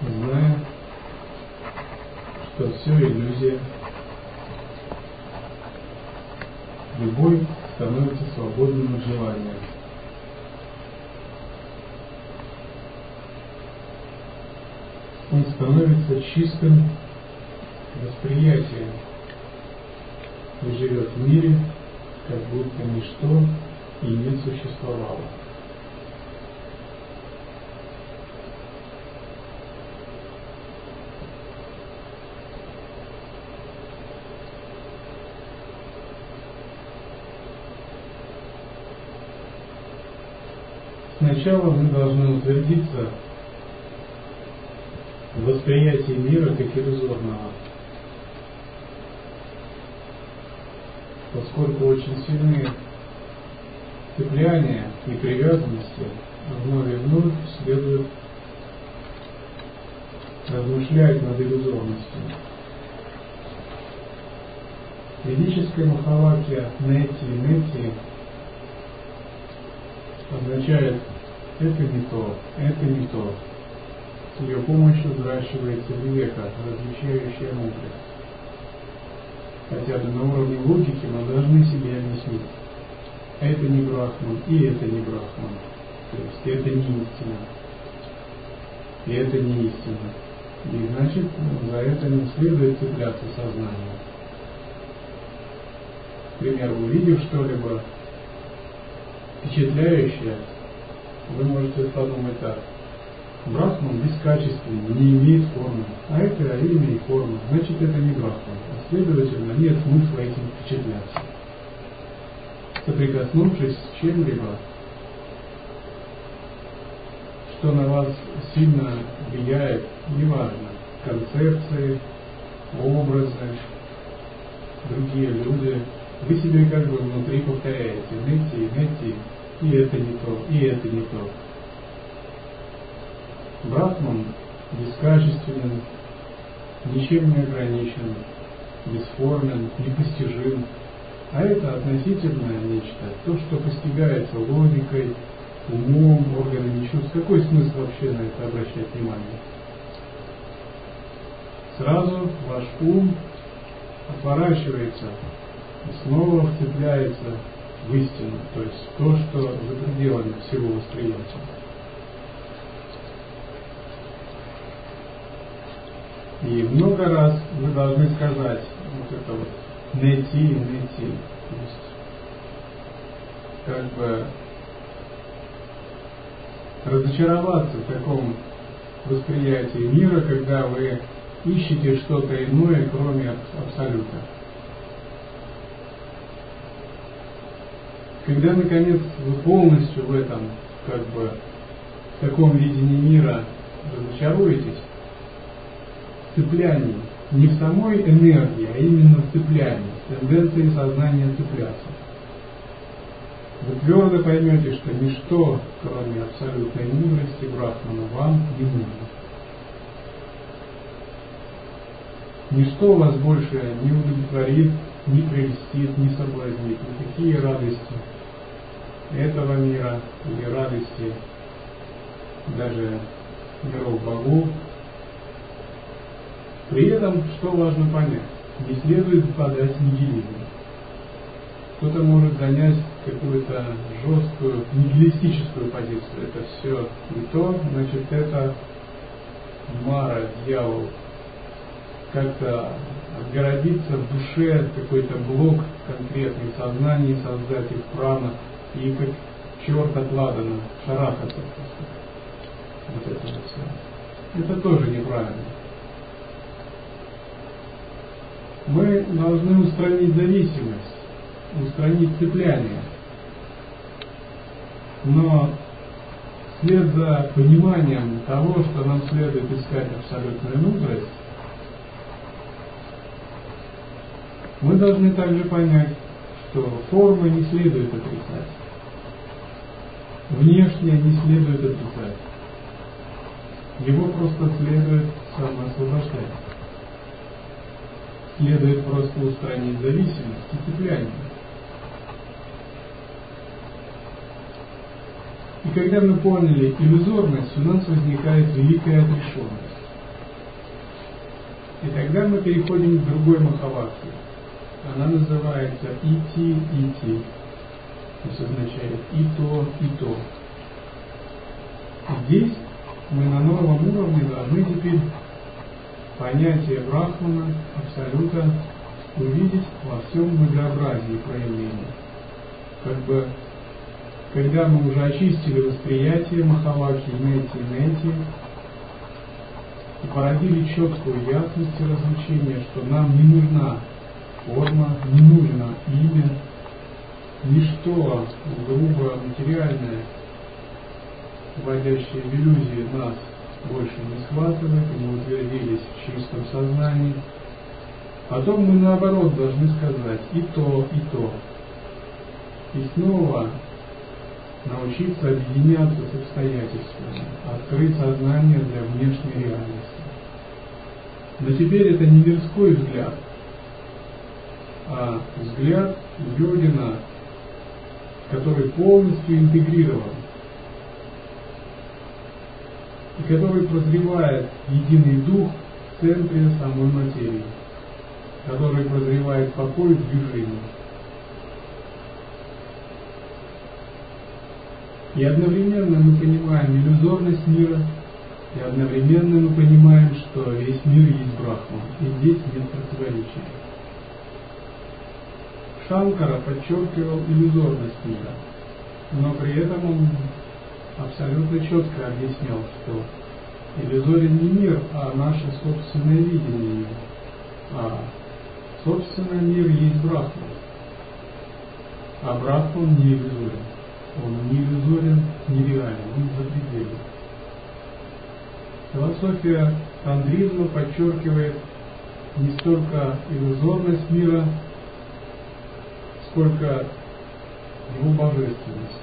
Зная, что все иллюзия, любой становится свободным от желания. Он становится чистым восприятием и живет в мире, как будто ничто и не существовало. Сначала мы должны утвердиться в восприятии мира как иллюзорного. Поскольку очень сильные цепляния и привязанности вновь и вновь следует размышлять над иллюзорностью. Ведическая махалакия нети и нети означает это не то, это не то. С ее помощью взращивается века, различающая мудрость. Хотя бы на уровне логики мы должны себе объяснить. Это не брахман, и это не брахман. То есть это не истина. И это не истина. И значит, за это не следует цепляться сознанием. Например, увидев что-либо, впечатляющее, вы можете подумать так. Брахман бескачественный, не имеет формы, а это имеет форму, значит это не брахман. А следовательно, нет смысла этим впечатляться. Соприкоснувшись с чем-либо, что на вас сильно влияет, неважно, концепции, образы, другие люди, вы себе как бы внутри повторяете, найти, найти, и это не то, и это не то. Брахман бескачественен, ничем не ограничен, бесформен, непостижим. А это относительное нечто, то, что постигается логикой, умом, органами чувств. Какой смысл вообще на это обращать внимание? Сразу ваш ум отворачивается и снова вцепляется в истину, то есть то, что за пределами всего восприятия. И много раз вы должны сказать вот это вот найти и найти. То есть как бы разочароваться в таком восприятии мира, когда вы ищете что-то иное, кроме абсолюта. Когда, наконец, вы полностью в этом, как бы, в таком видении мира разочаруетесь, цеплянии, не в самой энергии, а именно в цеплянии, тенденции сознания цепляться. Вы твердо поймете, что ничто, кроме абсолютной мудрости Брахмана, вам не нужно. Ничто вас больше не удовлетворит, не прелестит, не соблазнит, никакие радости этого мира или радости даже миров богов при этом, что важно понять, не следует впадать в нигилизм. Кто-то может занять какую-то жесткую нигилистическую позицию. Это все не то, значит, это Мара, дьявол, как-то отгородиться в душе какой-то блок конкретный, сознание создать их прана и как черт от ладана шарахаться. Вот это вот все. Это тоже неправильно. мы должны устранить зависимость, устранить цепляние. Но вслед за пониманием того, что нам следует искать абсолютную мудрость, мы должны также понять, что формы не следует отрицать. Внешнее не следует отрицать. Его просто следует самоосвобождать. следует просто устранить зависимость и цепляние. И когда мы поняли иллюзорность, у нас возникает великая отрешенность. И тогда мы переходим к другой махаваке. Она называется ити ити. То есть означает и то, и то. Здесь мы на новом уровне должны теперь понятие Брахмана, Абсолюта, увидеть во всем многообразии проявлений. Как бы, когда мы уже очистили восприятие Махаваки, Нети, Нети, и породили четкую ясность и развлечение, что нам не нужна форма, не нужно имя, ничто грубо материальное, вводящее в иллюзии нас больше не схватывает, и мы утвердились в чистом сознании. Потом мы наоборот должны сказать и то, и то. И снова научиться объединяться с обстоятельствами, открыть сознание для внешней реальности. Но теперь это не мирской взгляд, а взгляд йогина, который полностью интегрирован и который прозревает единый дух в центре самой материи, который прозревает покой в движении. И одновременно мы понимаем иллюзорность мира, и одновременно мы понимаем, что весь мир есть Брахма, и здесь нет противоречия. Шанкара подчеркивал иллюзорность мира, но при этом он абсолютно четко объяснял, что иллюзорен не мир, а наше собственное видение его. А собственный мир есть Брахма. А Брахма не иллюзорен. Он не иллюзорен, не реален, он запределен. Философия тандризма подчеркивает не столько иллюзорность мира, сколько его божественность.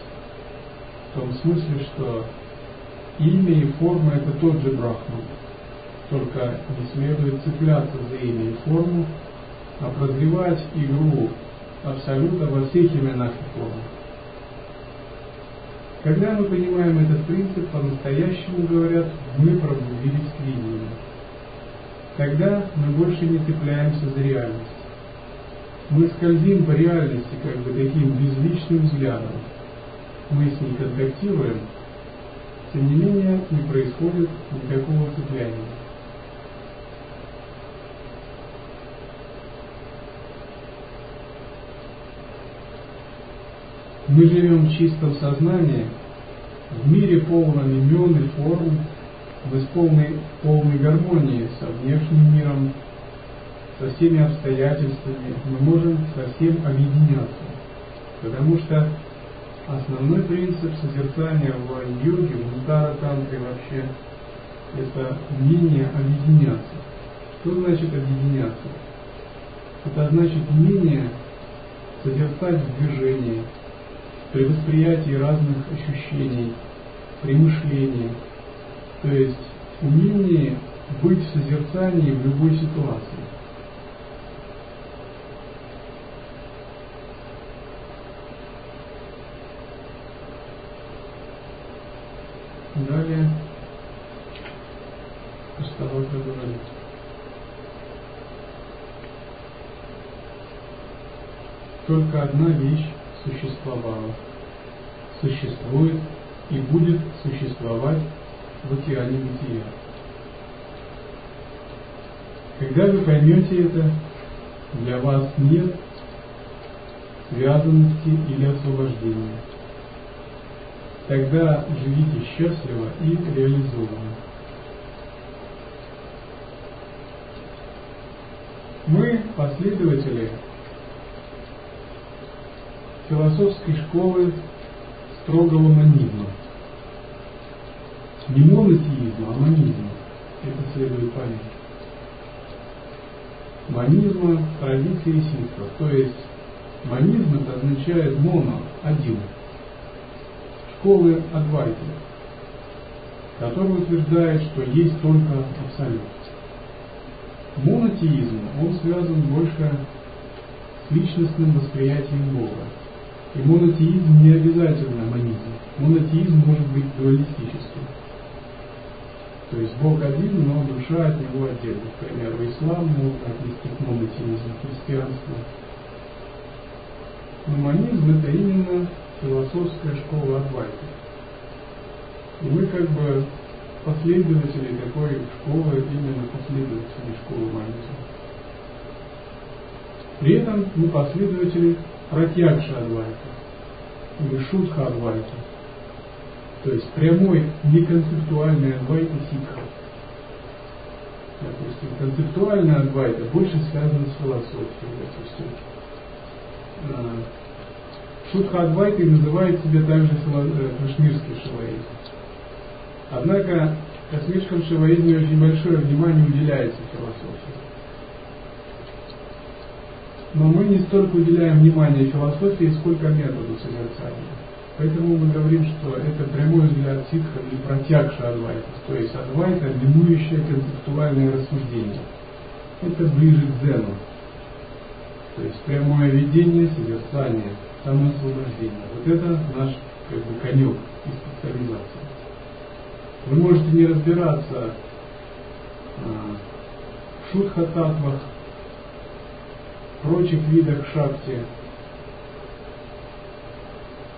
В том смысле, что имя и форма это тот же Брахман. Только не следует цепляться за имя и форму, а прозревать игру Абсолюта во всех именах и формах. Когда мы понимаем этот принцип, по-настоящему говорят, мы пробудились к видению. Тогда мы больше не цепляемся за реальность. Мы скользим по реальности как бы таким безличным взглядом. Мы с ней контактируем, тем не менее не происходит никакого цепляния. Мы живем в чистом сознании, в мире полном имен и форм, с полной, полной гармонией со внешним миром, со всеми обстоятельствами, мы можем совсем объединяться. Потому что основной принцип созерцания в йоге, в Мудара Тантре вообще, это умение объединяться. Что значит объединяться? Это значит умение созерцать в движении, при восприятии разных ощущений, при мышлении, то есть умение быть в созерцании в любой ситуации. Далее Оставалка говорит. Только одна вещь существовала, существует и будет существовать в океане бытия. Когда вы поймете это, для вас нет связанности или освобождения. Тогда живите счастливо и реализованно. Мы, последователи философской школы строгого манизма. Не монотеизма, а манизма. Это следует понять. Манизма традиции ситхов. То есть манизм это означает моно, один. Школы Адвайты, который утверждает, что есть только абсолют. Монотеизм, он связан больше с личностным восприятием Бога. И монотеизм не обязательно монизм. Монотеизм может быть дуалистическим. То есть Бог один, но душа от него отдельно. К примеру, ислам можно отнести к монотеизму, христианству. Но монизм это именно философская школа Адвайта. И мы как бы последователи такой школы, именно последователи школы монизма. При этом мы последователи протягша Адвайта или шутха Адвайта. То есть прямой неконцептуальный Адвайта ситха. Допустим, концептуальный Адвайта больше связан с философией, допустим. А, шутха Адвайты называет себя также э, кашмирский шиваизм. Однако в космическом шиваизме очень большое внимание уделяется философии. Но мы не столько уделяем внимание философии, сколько методу созерцания. Поэтому мы говорим, что это прямой взгляд ситха или протягша адвайта, то есть адвайта, минующее концептуальное рассуждение. Это ближе к дзену. То есть прямое видение, созерцание, самоосвобождение. Вот это наш как бы, конек и специализация. Вы можете не разбираться а, в шутха-татвах, прочих видах шакти,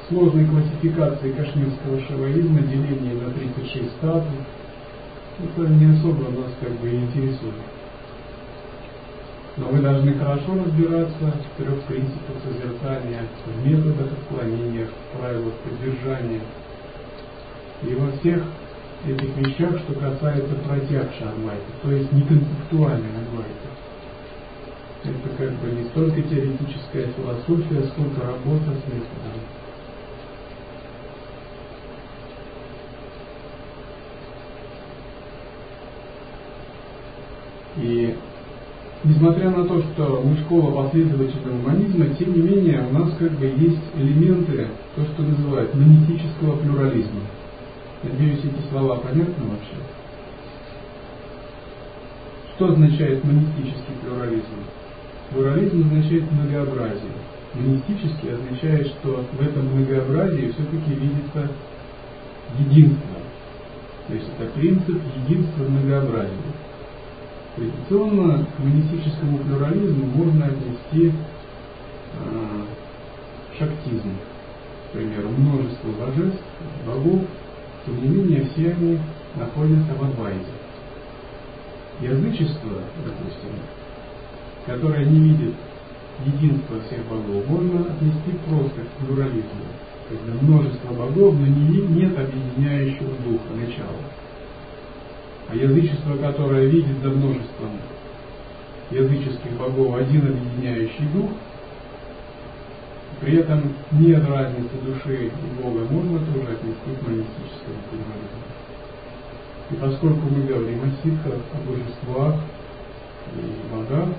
сложной классификации кашмирского шаваизма, деление на 36 статуй. Это не особо нас как бы интересует. Но вы должны хорошо разбираться в трех принципах созерцания, в методах отклонения, в правилах поддержания. И во всех этих вещах, что касается протягша Адвайта, то есть не концептуальной Адвайта. Это как бы не столько теоретическая философия, сколько работа с методом. И несмотря на то, что мы школа последователей гуманизма, тем не менее у нас как бы есть элементы, то, что называют монетического плюрализма. Надеюсь, эти слова понятны вообще. Что означает монетический плюрализм? Плюрализм означает многообразие. Монетический означает, что в этом многообразии все-таки видится единство. То есть это принцип единства многообразия. Традиционно к монетическому плюрализму можно отнести э, шактизм. К примеру, множество божеств, богов, тем не менее все они находятся в Адвайте. Язычество, допустим, которое не видит единства всех богов, можно отнести просто к плюрализму. Когда множество богов, но не, нет объединяющего духа, начала. А язычество, которое видит за множеством языческих богов один объединяющий дух, при этом нет разницы души и Бога, можно тоже отнести к монистическому плюрализму. И поскольку мы говорим о ситхах, о божествах и богах,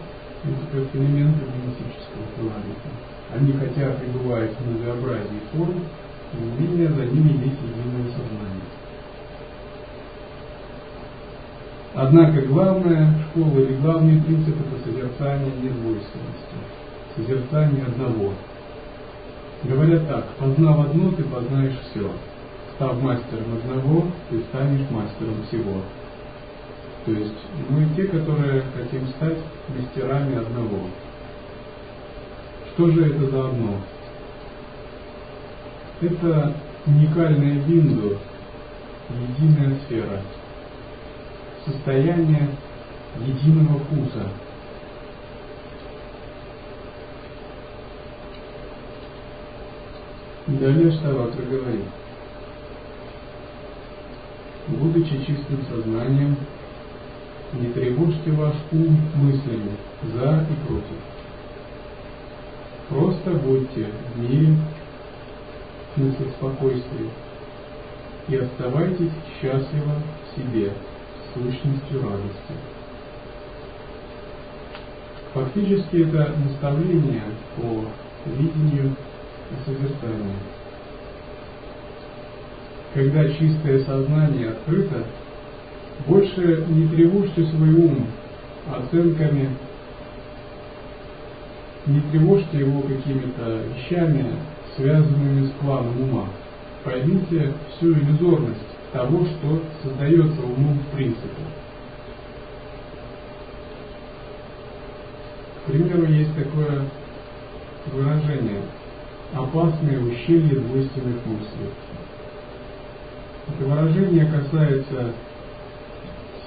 это элементы монистического плюрализма. Они хотя пребывают в многообразии форм, тем не менее за ними есть единое сознание. Однако главная школа или главный принцип это созерцание недвойственности, созерцание одного. Говорят так, познав одно, ты познаешь все. Став мастером одного, ты станешь мастером всего. То есть мы те, которые хотим стать мастерами одного. Что же это за одно? Это уникальная бинду, единая сфера – состояние единого вкуса. Далее Штаватра говорит, будучи чистым сознанием, не тревожьте ваш ум мыслями за и против. Просто будьте в мире, в смысле спокойствия, и оставайтесь счастливо в себе, сущностью радости. Фактически это наставление по видению и созерцанию. Когда чистое сознание открыто, больше не тревожьте свой ум оценками, не тревожьте его какими-то вещами, связанными с планом ума. Поймите всю иллюзорность того, что создается умом в принципе. К примеру, есть такое выражение «опасное ущелье двойственных мыслей». Это выражение касается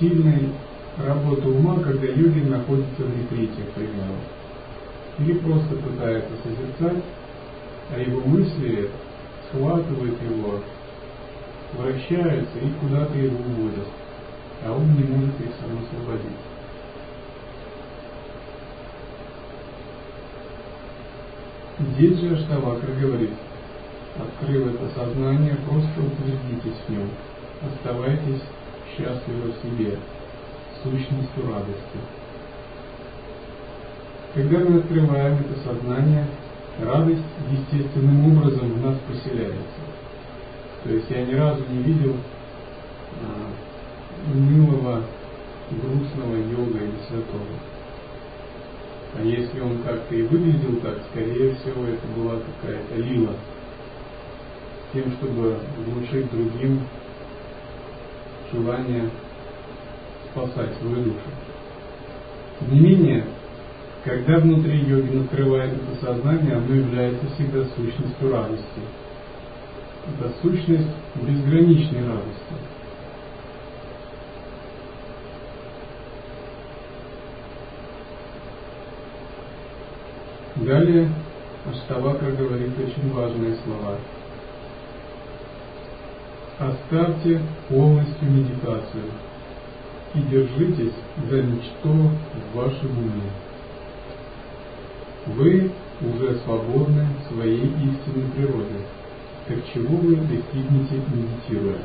сильной работы ума, когда йогин находится в ретрите, к примеру, или просто пытается созерцать, а его мысли схватывают его, вращаются и куда-то его уводят, а он не может их сам освободить. Здесь же Аштавакра говорит, открыв это сознание, просто утвердитесь в нем, оставайтесь счастливы в себе, сущностью радости. Когда мы открываем это сознание, радость естественным образом в нас поселяется. То есть я ни разу не видел а, грустного йога или святого. А если он как-то и выглядел так, скорее всего, это была какая-то лила, тем, чтобы внушить другим желание спасать свою душу. Тем не менее, когда внутри йогин открывает это сознание, оно является всегда сущностью радости. Это сущность безграничной радости. Далее Аштавакра говорит очень важные слова. Оставьте полностью медитацию и держитесь за ничто в вашем уме. Вы уже свободны в своей истинной природе, так чего вы достигнете, медитируя?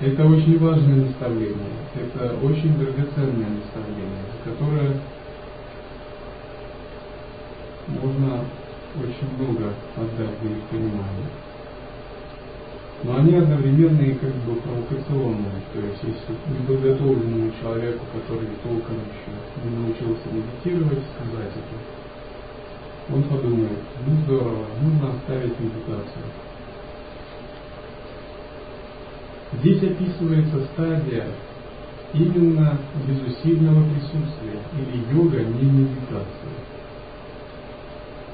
Это очень важное наставление, это очень драгоценное наставление, которое можно очень много отдать для их понимания но они одновременно и как бы провокационные. То есть, если неподготовленному человеку, который толком еще не научился медитировать, сказать это, он подумает, ну здорово, нужно оставить медитацию. Здесь описывается стадия именно безусильного присутствия или йога не медитация.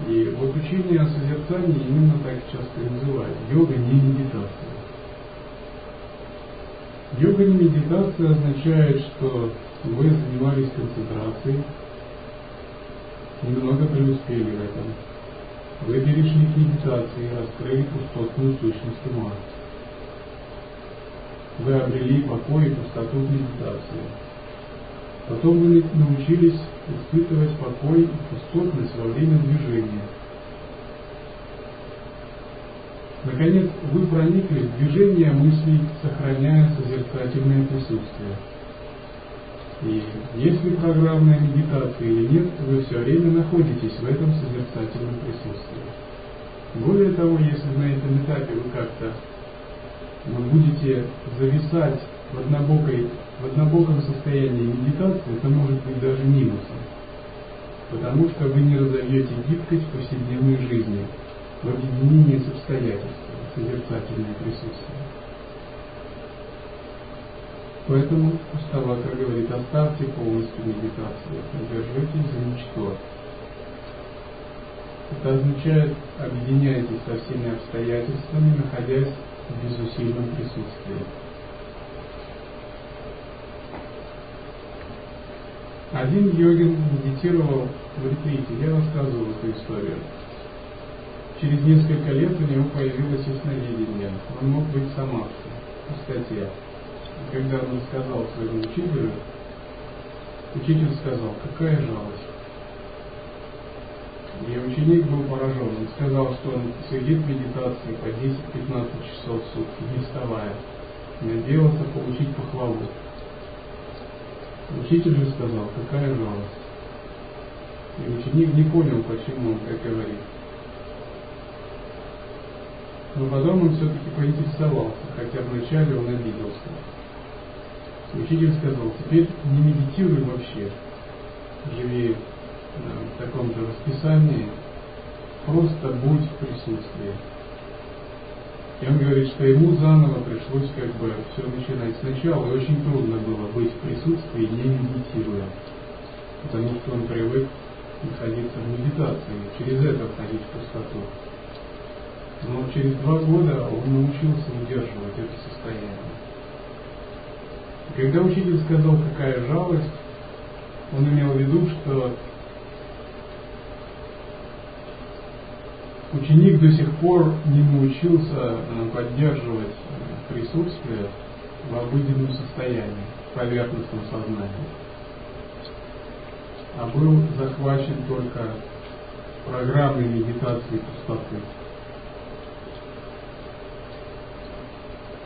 И вот учение о созерцании именно так часто и называют. Йога не медитация. Йога не медитация означает, что вы занимались концентрацией, немного преуспели в этом. Вы перешли к медитации раскрыли пустотную сущность ума. Вы обрели покой и пустоту медитации. Потом вы научились испытывать покой и пустотность во время движения. Наконец, вы проникли в движение мыслей, сохраняя созерцательное присутствие. И если программная медитация или нет, вы все время находитесь в этом созерцательном присутствии. Более того, если на этом этапе вы как-то вы будете зависать в однобокой в однобоком состоянии медитации это может быть даже минусом, потому что вы не разовьете гибкость повседневной жизни в объединении с обстоятельствами, созерцательное присутствие. Поэтому Уставакра говорит, оставьте полностью медитацию, держитесь за ничто. Это означает, объединяйтесь со всеми обстоятельствами, находясь в безусильном присутствии. Один йогин медитировал в ретрите. Я рассказывал эту историю. Через несколько лет у него появилось ясновидение. Он мог быть самадхи, пустоте. И когда он сказал своему учителю, учитель сказал, какая жалость. И ученик был поражен. Он сказал, что он сидит в медитации по 10-15 часов в сутки, не вставая. Надеялся получить похвалу. Учитель же сказал, какая жалость. И ученик не понял, почему он так говорит. Но потом он все-таки поинтересовался, хотя вначале он обиделся. Учитель сказал, теперь не медитируй вообще, живи в таком же расписании, просто будь в присутствии. И он говорит, что ему заново пришлось как бы все начинать сначала, и очень трудно было быть в присутствии, не медитируя, потому что он привык находиться в медитации, через это входить в пустоту. Но через два года он научился удерживать это состояние. И когда учитель сказал, какая жалость, он имел в виду, что ученик до сих пор не научился э, поддерживать э, присутствие в обыденном состоянии, в поверхностном сознании, а был захвачен только программой медитации пустоты.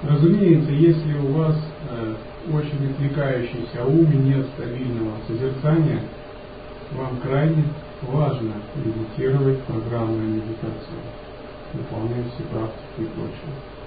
Разумеется, если у вас э, очень отвлекающийся ум и нет стабильного созерцания, вам крайне важно медитировать программную медитацию, выполнять все практики и прочее.